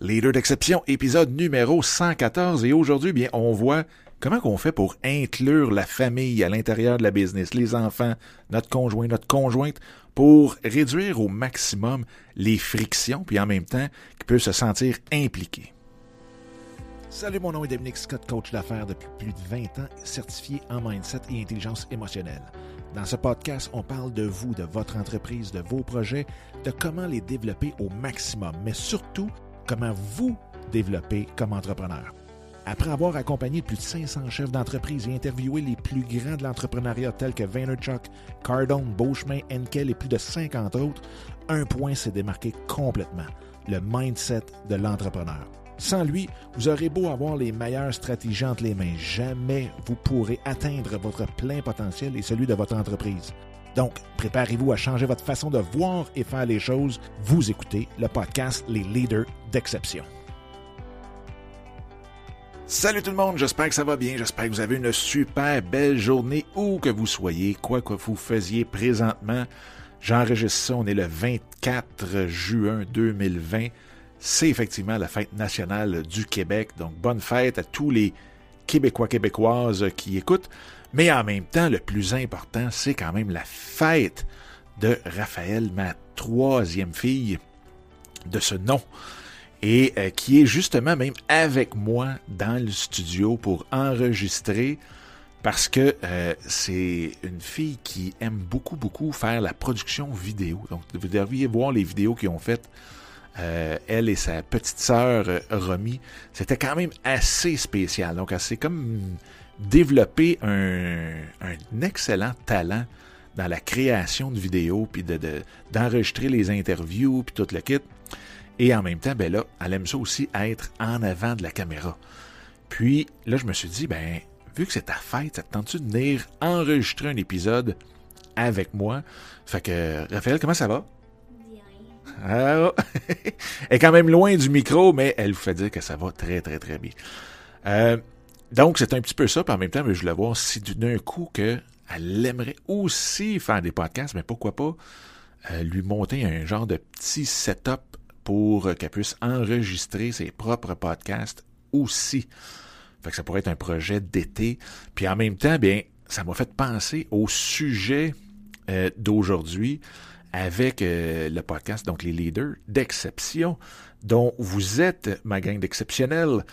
Leader d'exception, épisode numéro 114. Et aujourd'hui, bien, on voit comment qu'on fait pour inclure la famille à l'intérieur de la business, les enfants, notre conjoint, notre conjointe, pour réduire au maximum les frictions, puis en même temps, qu'ils peuvent se sentir impliqués. Salut, mon nom est Dominique Scott, coach d'affaires depuis plus de 20 ans, certifié en mindset et intelligence émotionnelle. Dans ce podcast, on parle de vous, de votre entreprise, de vos projets, de comment les développer au maximum, mais surtout comment vous développer comme entrepreneur. Après avoir accompagné plus de 500 chefs d'entreprise et interviewé les plus grands de l'entrepreneuriat tels que Vaynerchuk, Cardone, Beauchemin, Enkel et plus de 50 autres, un point s'est démarqué complètement, le mindset de l'entrepreneur. Sans lui, vous aurez beau avoir les meilleures stratégies entre les mains, jamais vous pourrez atteindre votre plein potentiel et celui de votre entreprise. Donc, préparez-vous à changer votre façon de voir et faire les choses. Vous écoutez le podcast Les Leaders d'Exception. Salut tout le monde, j'espère que ça va bien, j'espère que vous avez une super belle journée où que vous soyez, quoi que vous faisiez présentement. J'enregistre ça, on est le 24 juin 2020. C'est effectivement la fête nationale du Québec, donc bonne fête à tous les Québécois, Québécoises qui écoutent. Mais en même temps, le plus important, c'est quand même la fête de Raphaël, ma troisième fille de ce nom, et euh, qui est justement même avec moi dans le studio pour enregistrer parce que euh, c'est une fille qui aime beaucoup, beaucoup faire la production vidéo. Donc, vous devriez voir les vidéos qu'ils ont faites, euh, elle et sa petite sœur Romy. C'était quand même assez spécial. Donc, c'est comme développer un, un, excellent talent dans la création de vidéos, puis de, d'enregistrer les interviews, puis tout le kit. Et en même temps, ben là, elle aime ça aussi être en avant de la caméra. Puis là, je me suis dit, ben, vu que c'est ta fête, ça te tente-tu de venir enregistrer un épisode avec moi? Fait que, Raphaël, comment ça va? Bien. Ah, elle est quand même loin du micro, mais elle vous fait dire que ça va très, très, très bien. Euh, donc, c'est un petit peu ça, puis en même temps, je voulais voir si d'un coup que elle aimerait aussi faire des podcasts, mais pourquoi pas euh, lui monter un genre de petit setup pour qu'elle puisse enregistrer ses propres podcasts aussi. Fait que ça pourrait être un projet d'été. Puis en même temps, bien, ça m'a fait penser au sujet euh, d'aujourd'hui avec euh, le podcast, donc les leaders d'exception, dont vous êtes ma gang d'exceptionnels.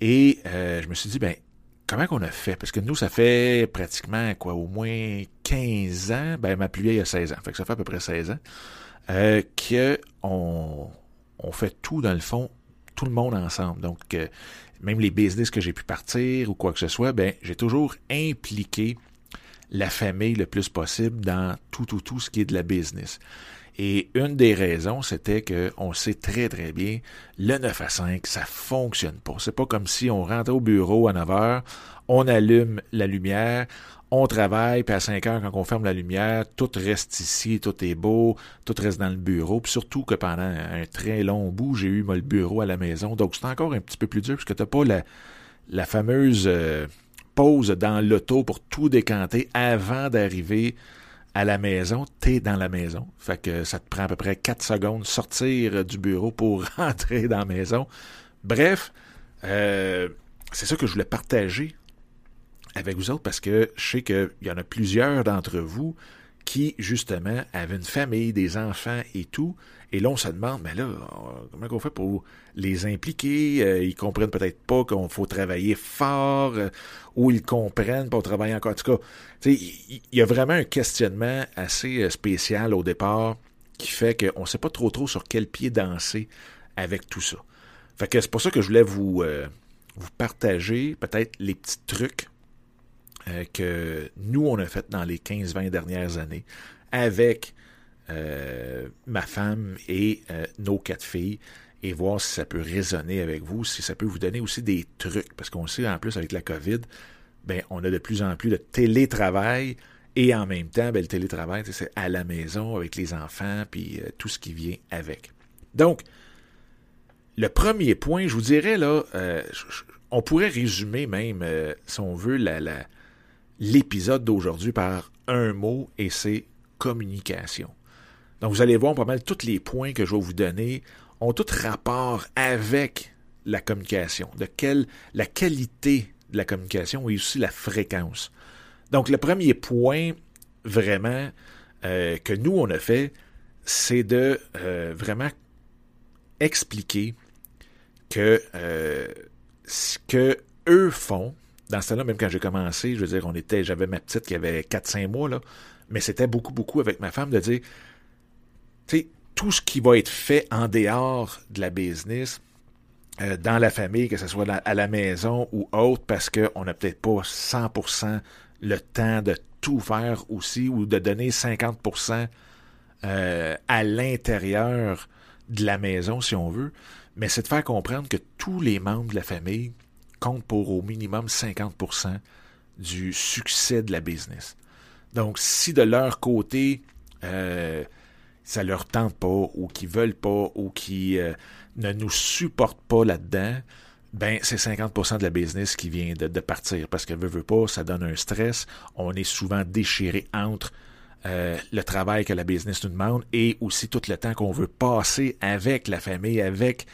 Et euh, je me suis dit, ben, comment qu'on a fait? Parce que nous, ça fait pratiquement, quoi, au moins 15 ans. Ben, ma plus vieille a 16 ans. Fait que ça fait à peu près 16 ans. Euh, qu'on on fait tout, dans le fond, tout le monde ensemble. Donc, euh, même les business que j'ai pu partir ou quoi que ce soit, ben, j'ai toujours impliqué la famille le plus possible dans tout, tout, tout ce qui est de la business. Et une des raisons, c'était qu'on sait très très bien, le 9 à 5, ça fonctionne pas. C'est pas comme si on rentrait au bureau à 9 heures, on allume la lumière, on travaille, puis à 5 heures, quand on ferme la lumière, tout reste ici, tout est beau, tout reste dans le bureau. Puis surtout que pendant un très long bout, j'ai eu le bureau à la maison. Donc c'est encore un petit peu plus dur, parce que t'as pas la, la fameuse euh, pause dans l'auto pour tout décanter avant d'arriver à la maison, t'es dans la maison. Fait que ça te prend à peu près 4 secondes sortir du bureau pour rentrer dans la maison. Bref, euh, c'est ça que je voulais partager avec vous autres parce que je sais qu'il y en a plusieurs d'entre vous qui, justement, avaient une famille, des enfants et tout. Et là, on se demande, mais là, comment on fait pour les impliquer? Euh, ils comprennent peut-être pas qu'on faut travailler fort, euh, ou ils comprennent pour travailler encore. En tout cas, il y, a vraiment un questionnement assez euh, spécial au départ qui fait qu'on ne sait pas trop trop sur quel pied danser avec tout ça. Fait que c'est pour ça que je voulais vous partager peut-être les petits trucs que nous, on a fait dans les 15-20 dernières années avec euh, ma femme et euh, nos quatre filles et voir si ça peut résonner avec vous, si ça peut vous donner aussi des trucs. Parce qu'on sait, en plus, avec la COVID, ben, on a de plus en plus de télétravail et en même temps, ben, le télétravail, c'est à la maison avec les enfants puis euh, tout ce qui vient avec. Donc, le premier point, je vous dirais, là, on pourrait résumer même, si on veut, l'épisode d'aujourd'hui par un mot et c'est communication. Donc, vous allez voir pas mal tous les points que je vais vous donner. ont tout rapport avec la communication, de quelle la qualité de la communication et aussi la fréquence. Donc le premier point vraiment euh, que nous on a fait, c'est de euh, vraiment expliquer que euh, ce que eux font, dans ce temps-là, même quand j'ai commencé, je veux dire, on était, j'avais ma petite qui avait 4-5 mois, là, mais c'était beaucoup, beaucoup avec ma femme de dire, tu sais, tout ce qui va être fait en dehors de la business, euh, dans la famille, que ce soit à la maison ou autre, parce qu'on n'a peut-être pas 100% le temps de tout faire aussi, ou de donner 50% euh, à l'intérieur de la maison, si on veut. Mais c'est de faire comprendre que tous les membres de la famille comptent pour au minimum 50% du succès de la business. Donc, si de leur côté, euh, ça leur tente pas, ou qu'ils veulent pas, ou qui euh, ne nous supportent pas là-dedans, ben c'est 50% de la business qui vient de, partir. Parce que veut, veut pas, ça donne un stress. On est souvent déchiré entre euh, le travail que la business nous demande et aussi tout le temps qu'on veut passer avec la famille, avec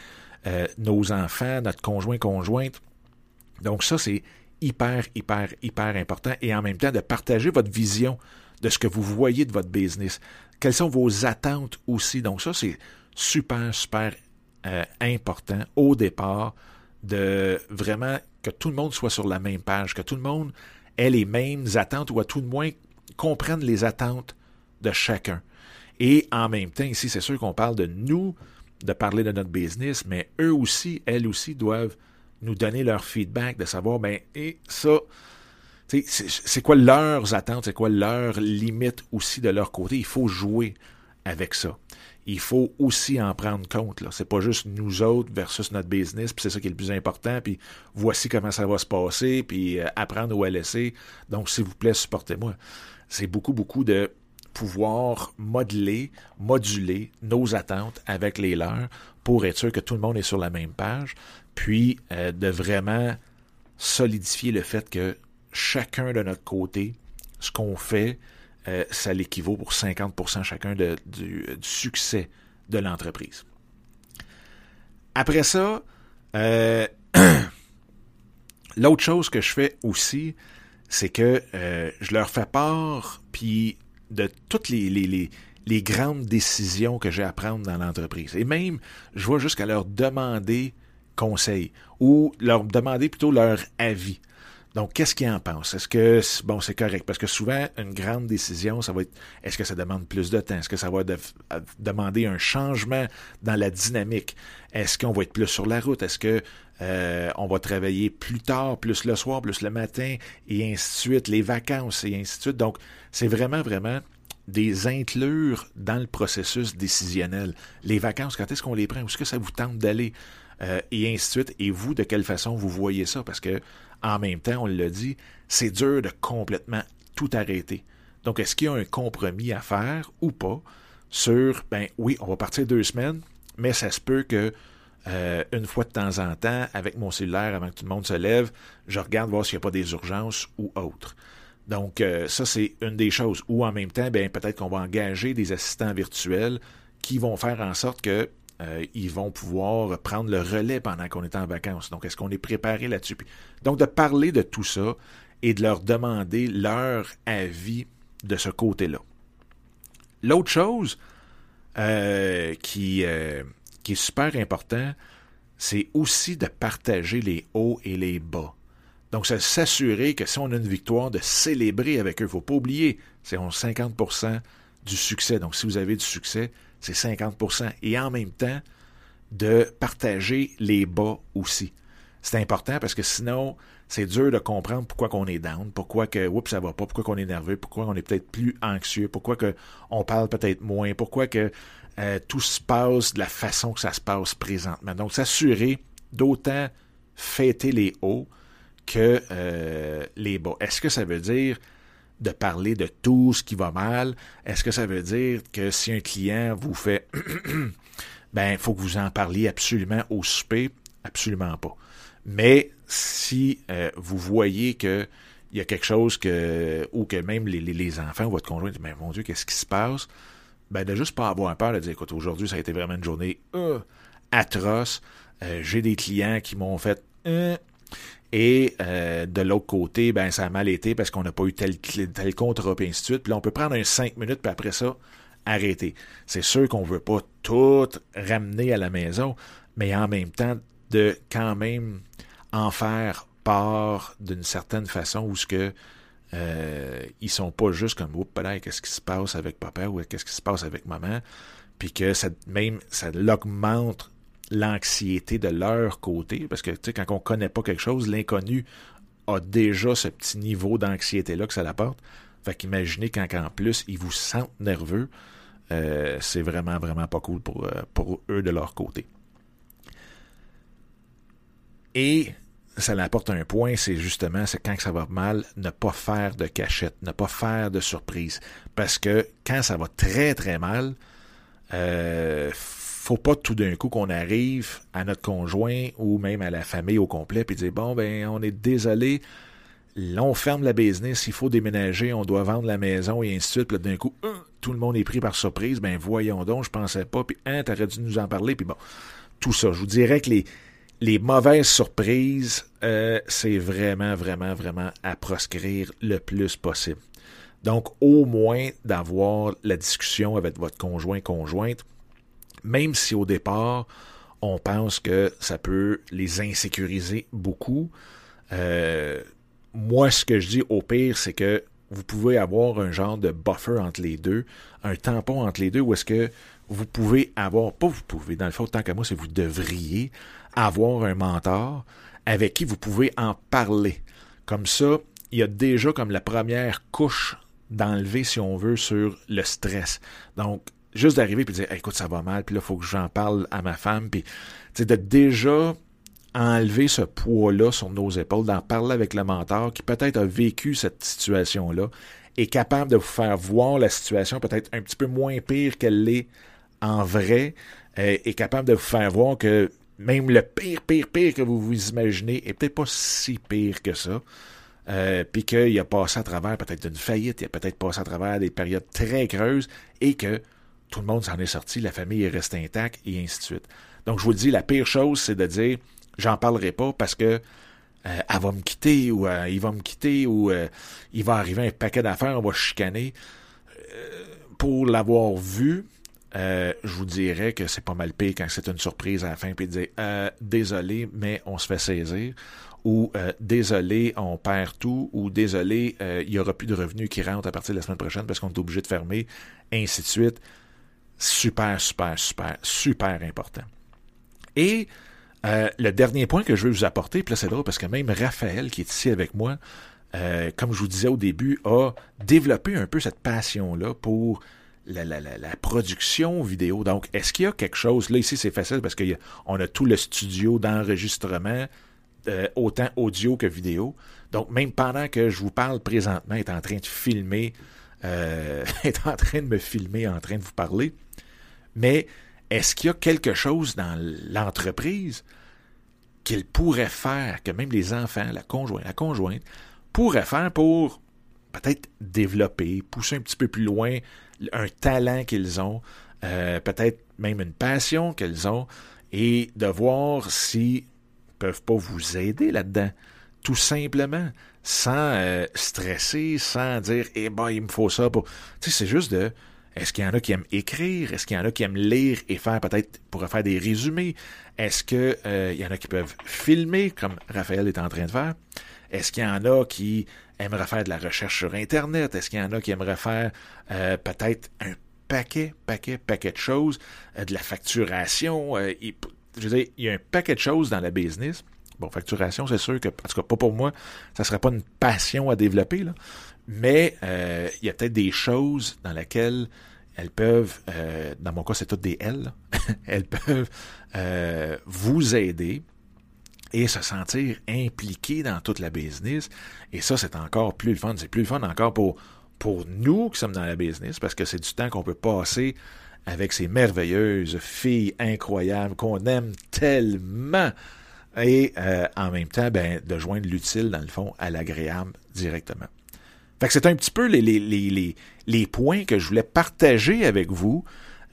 euh, nos enfants, notre conjoint, conjointe. Donc ça, c'est hyper, hyper, hyper important. Et en même temps, de partager votre vision de ce que vous voyez de votre business. Quelles sont vos attentes aussi? Donc ça, c'est super, super euh, important au départ de vraiment que tout le monde soit sur la même page, que tout le monde ait les mêmes attentes ou à tout le moins comprenne les attentes de chacun. Et en même temps, ici, c'est sûr qu'on parle de nous, de parler de notre business, mais eux aussi, elles aussi doivent nous donner leur feedback, de savoir, ben, et ça, c'est quoi leurs attentes, c'est quoi leurs limites aussi de leur côté? Il faut jouer avec ça. Il faut aussi en prendre compte. Ce n'est pas juste nous autres versus notre business, puis c'est ça qui est le plus important, puis voici comment ça va se passer, puis euh, apprendre à laisser. Donc, s'il vous plaît, supportez-moi. C'est beaucoup, beaucoup de pouvoir modeler, moduler nos attentes avec les leurs pour être sûr que tout le monde est sur la même page, puis euh, de vraiment solidifier le fait que chacun de notre côté, ce qu'on fait, euh, ça l'équivaut pour 50% chacun du, succès de l'entreprise. Après ça, euh, l'autre chose que je fais aussi, c'est que je leur fais part, puis de toutes les, les, les, grandes décisions que j'ai à prendre dans l'entreprise. Et même, je vais jusqu'à leur demander conseil ou leur demander plutôt leur avis. Donc, qu'est-ce qu'ils en pensent? Est-ce que, bon, c'est correct? Parce que souvent, une grande décision, ça va être, est-ce que ça demande plus de temps? Est-ce que ça va demander un changement dans la dynamique? Est-ce qu'on va être plus sur la route? Est-ce que euh, on va travailler plus tard, plus le soir, plus le matin, et ainsi de suite, les vacances, et ainsi de suite. Donc, c'est vraiment, vraiment des inclure dans le processus décisionnel. Les vacances, quand est-ce qu'on les prend? Où est-ce que ça vous tente d'aller? Euh, et ainsi de suite. Et vous, de quelle façon vous voyez ça? Parce que en même temps, on l'a dit, c'est dur de complètement tout arrêter. Donc, est-ce qu'il y a un compromis à faire ou pas sur, ben oui, on va partir deux semaines, mais ça se peut que euh, une fois de temps en temps, avec mon cellulaire, avant que tout le monde se lève, je regarde voir s'il n'y a pas des urgences ou autres. Donc, euh, ça, c'est une des choses. Ou en même temps, ben, peut-être qu'on va engager des assistants virtuels qui vont faire en sorte que euh, ils vont pouvoir prendre le relais pendant qu'on est en vacances. Donc, est-ce qu'on est préparé là-dessus? Donc, de parler de tout ça et de leur demander leur avis de ce côté-là. L'autre chose euh, qui, euh, qui est super important, c'est aussi de partager les hauts et les bas. Donc, c'est s'assurer que si on a une victoire, de célébrer avec eux. Il ne faut pas oublier, c'est 50% du succès. Donc, si vous avez du succès, c'est 50% Et en même temps, de partager les bas aussi. C'est important parce que sinon, c'est dur de comprendre pourquoi qu'on est down, pourquoi que oups, ça va pas, pourquoi qu'on est nerveux, pourquoi on est peut-être plus anxieux, pourquoi que on parle peut-être moins, pourquoi que euh, tout se passe de la façon que ça se passe présentement. Donc, s'assurer d'autant fêter les hauts que euh, les bas. Est-ce que ça veut dire de parler de tout ce qui va mal? Est-ce que ça veut dire que si un client vous fait ben, il faut que vous en parliez absolument au souper? Absolument pas. Mais si euh, vous voyez que il y a quelque chose que, ou que même les, les, enfants, votre conjoint, mais mon Dieu, qu'est-ce qui se passe? Ben, de juste pas avoir peur de dire, écoute, aujourd'hui, ça a été vraiment une journée euh, atroce. Euh, j'ai des clients qui m'ont fait et euh, de l'autre côté, ben ça a mal été parce qu'on n'a pas eu tel, tel contrat, et ainsi de suite. Puis là, on peut prendre un 5 minutes, puis après ça, arrêter. C'est sûr qu'on veut pas tout ramener à la maison, mais en même temps, de quand même en faire part d'une certaine façon où ce que euh, sont pas juste comme oups qu'est-ce qui se passe avec papa ou qu'est-ce qui se passe avec maman puis que ça même ça l'augmente l'anxiété de leur côté, parce que tu sais, quand on connaît pas quelque chose, l'inconnu a déjà ce petit niveau d'anxiété-là que ça l'apporte. Fait qu'imaginez quand en plus ils vous sentent nerveux, euh, c'est vraiment, vraiment pas cool pour, euh, pour eux de leur côté. Et ça l'apporte un point, c'est justement, c'est quand ça va mal, ne pas faire de cachette, ne pas faire de surprise. Parce que quand ça va très, très mal, euh, faut pas tout d'un coup qu'on arrive à notre conjoint ou même à la famille au complet puis dire bon ben on est désolé, là on ferme la business, il faut déménager, on doit vendre la maison et ainsi de suite. Puis d'un coup, hein, tout le monde est pris par surprise, ben voyons donc, je pensais pas, puis hein, t'aurais dû nous en parler, puis bon, tout ça. Je vous dirais que les les mauvaises surprises, euh, c'est vraiment, vraiment, vraiment à proscrire le plus possible. Donc, au moins d'avoir la discussion avec votre conjoint, conjointe, même si au départ, on pense que ça peut les insécuriser beaucoup. Euh, moi, ce que je dis au pire, c'est que vous pouvez avoir un genre de buffer entre les deux, un tampon entre les deux, où est-ce que vous pouvez avoir, pas vous pouvez, dans le fond, tant qu'à moi, c'est vous devriez avoir un mentor avec qui vous pouvez en parler. Comme ça, il y a déjà comme la première couche d'enlever, si on veut, sur le stress. Donc, juste d'arriver puis de dire écoute ça va mal puis là faut que j'en parle à ma femme puis de déjà enlever ce poids-là sur nos épaules, d'en parler avec le mentor qui peut-être a vécu cette situation-là, est capable de vous faire voir la situation peut-être un petit peu moins pire qu'elle l'est en vrai, euh, est capable de vous faire voir que même le pire, pire, pire que vous vous imaginez est peut-être pas si pire que ça. Euh, puis qu'il a passé à travers peut-être une faillite, il a peut-être passé à travers des périodes très creuses et que tout le monde s'en est sorti, la famille est restée intacte, et ainsi de suite. Donc, je vous dis, la pire chose, c'est de dire, j'en parlerai pas parce que euh, elle va me quitter, ou euh, il va me quitter, ou euh, il va arriver un paquet d'affaires, on va chicaner. pour l'avoir vu, je vous dirais que c'est pas mal pire quand c'est une surprise à la fin, puis de dire, désolé, mais on se fait saisir ou désolé, on perd tout, ou désolé, il n'y aura plus de revenus qui rentrent à partir de la semaine prochaine parce qu'on est obligé de fermer, ainsi de suite super, super, super, super important. Et euh, le dernier point que je veux vous apporter, puis là c'est drôle parce que même Raphaël qui est ici avec moi, euh, comme je vous disais au début, a développé un peu cette passion-là pour la, la, la, production vidéo. Donc, est-ce qu'il y a quelque chose, là ici c'est facile parce qu'on a, tout le studio d'enregistrement, euh, autant audio que vidéo. Donc, même pendant que je vous parle présentement, est en train de filmer, est en train de me filmer, en train de vous parler, mais est-ce qu'il y a quelque chose dans l'entreprise qu'il pourrait faire, que même les enfants, la conjointe, la conjointe, pourraient faire pour peut-être développer, pousser un petit peu plus loin un talent qu'ils ont, euh, peut-être même une passion qu'ils ont, et de voir s'ils peuvent pas vous aider là-dedans, tout simplement, sans euh, stresser, sans dire, eh ben, il me faut ça pour... Tu sais, c'est juste de est-ce qu'il y en a qui aiment écrire? Est-ce qu'il y en a qui aiment lire et faire peut-être pour faire des résumés? Est-ce qu'il euh, y en a qui peuvent filmer, comme Raphaël est en train de faire? Est-ce qu'il y en a qui aimeraient faire de la recherche sur Internet? Est-ce qu'il y en a qui aimeraient faire euh, peut-être un paquet, paquet, paquet de choses, euh, de la facturation? je veux dire, il y a un paquet de choses dans la business. Bon, facturation, c'est sûr que, en tout cas, pas pour moi, ça serait pas une passion à développer, là. Mais euh, il y a peut-être des choses dans lesquelles elles peuvent, euh, dans mon cas c'est toutes des elles, elles peuvent euh, vous aider et se sentir impliquées dans toute la business. Et ça, c'est encore plus le fun. C'est plus le fun encore pour, pour nous qui sommes dans la business parce que c'est du temps qu'on peut passer avec ces merveilleuses filles incroyables qu'on aime tellement et en même temps ben, de joindre l'utile dans le fond à l'agréable directement. Fait que c'est un petit peu les, les, les, les, points que je voulais partager avec vous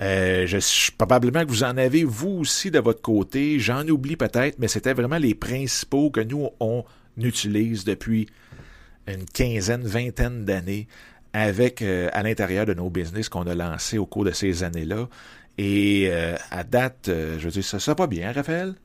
Euh, je, probablement que vous en avez vous aussi de votre côté. J'en oublie peut-être, mais c'était vraiment les principaux que nous on utilise depuis une quinzaine, vingtaine d'années avec euh, à l'intérieur de nos business qu'on a lancé au cours de ces années-là. Et euh, à date, euh, je veux dire, ça, ça va bien, Raphaël?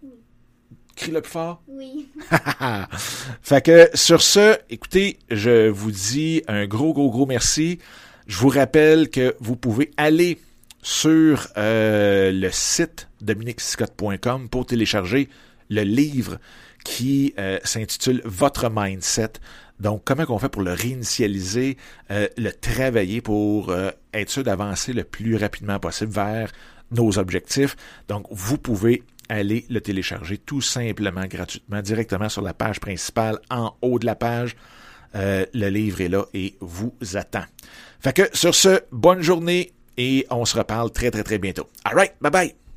Oui. Crie-le plus fort? Oui. fait que sur ce, écoutez, je vous dis un gros, gros, gros merci. Je vous rappelle que vous pouvez aller sur le site dominicscott.com pour télécharger le livre qui s'intitule Votre Mindset. Donc, comment on fait pour le réinitialiser, euh, le travailler pour euh, être sûr d'avancer le plus rapidement possible vers nos objectifs? Donc, vous pouvez aller le télécharger tout simplement gratuitement directement sur la page principale en haut de la page. Euh, le livre est là et vous attend. Fait que sur ce, bonne journée et on se reparle très très très bientôt. All right, bye bye.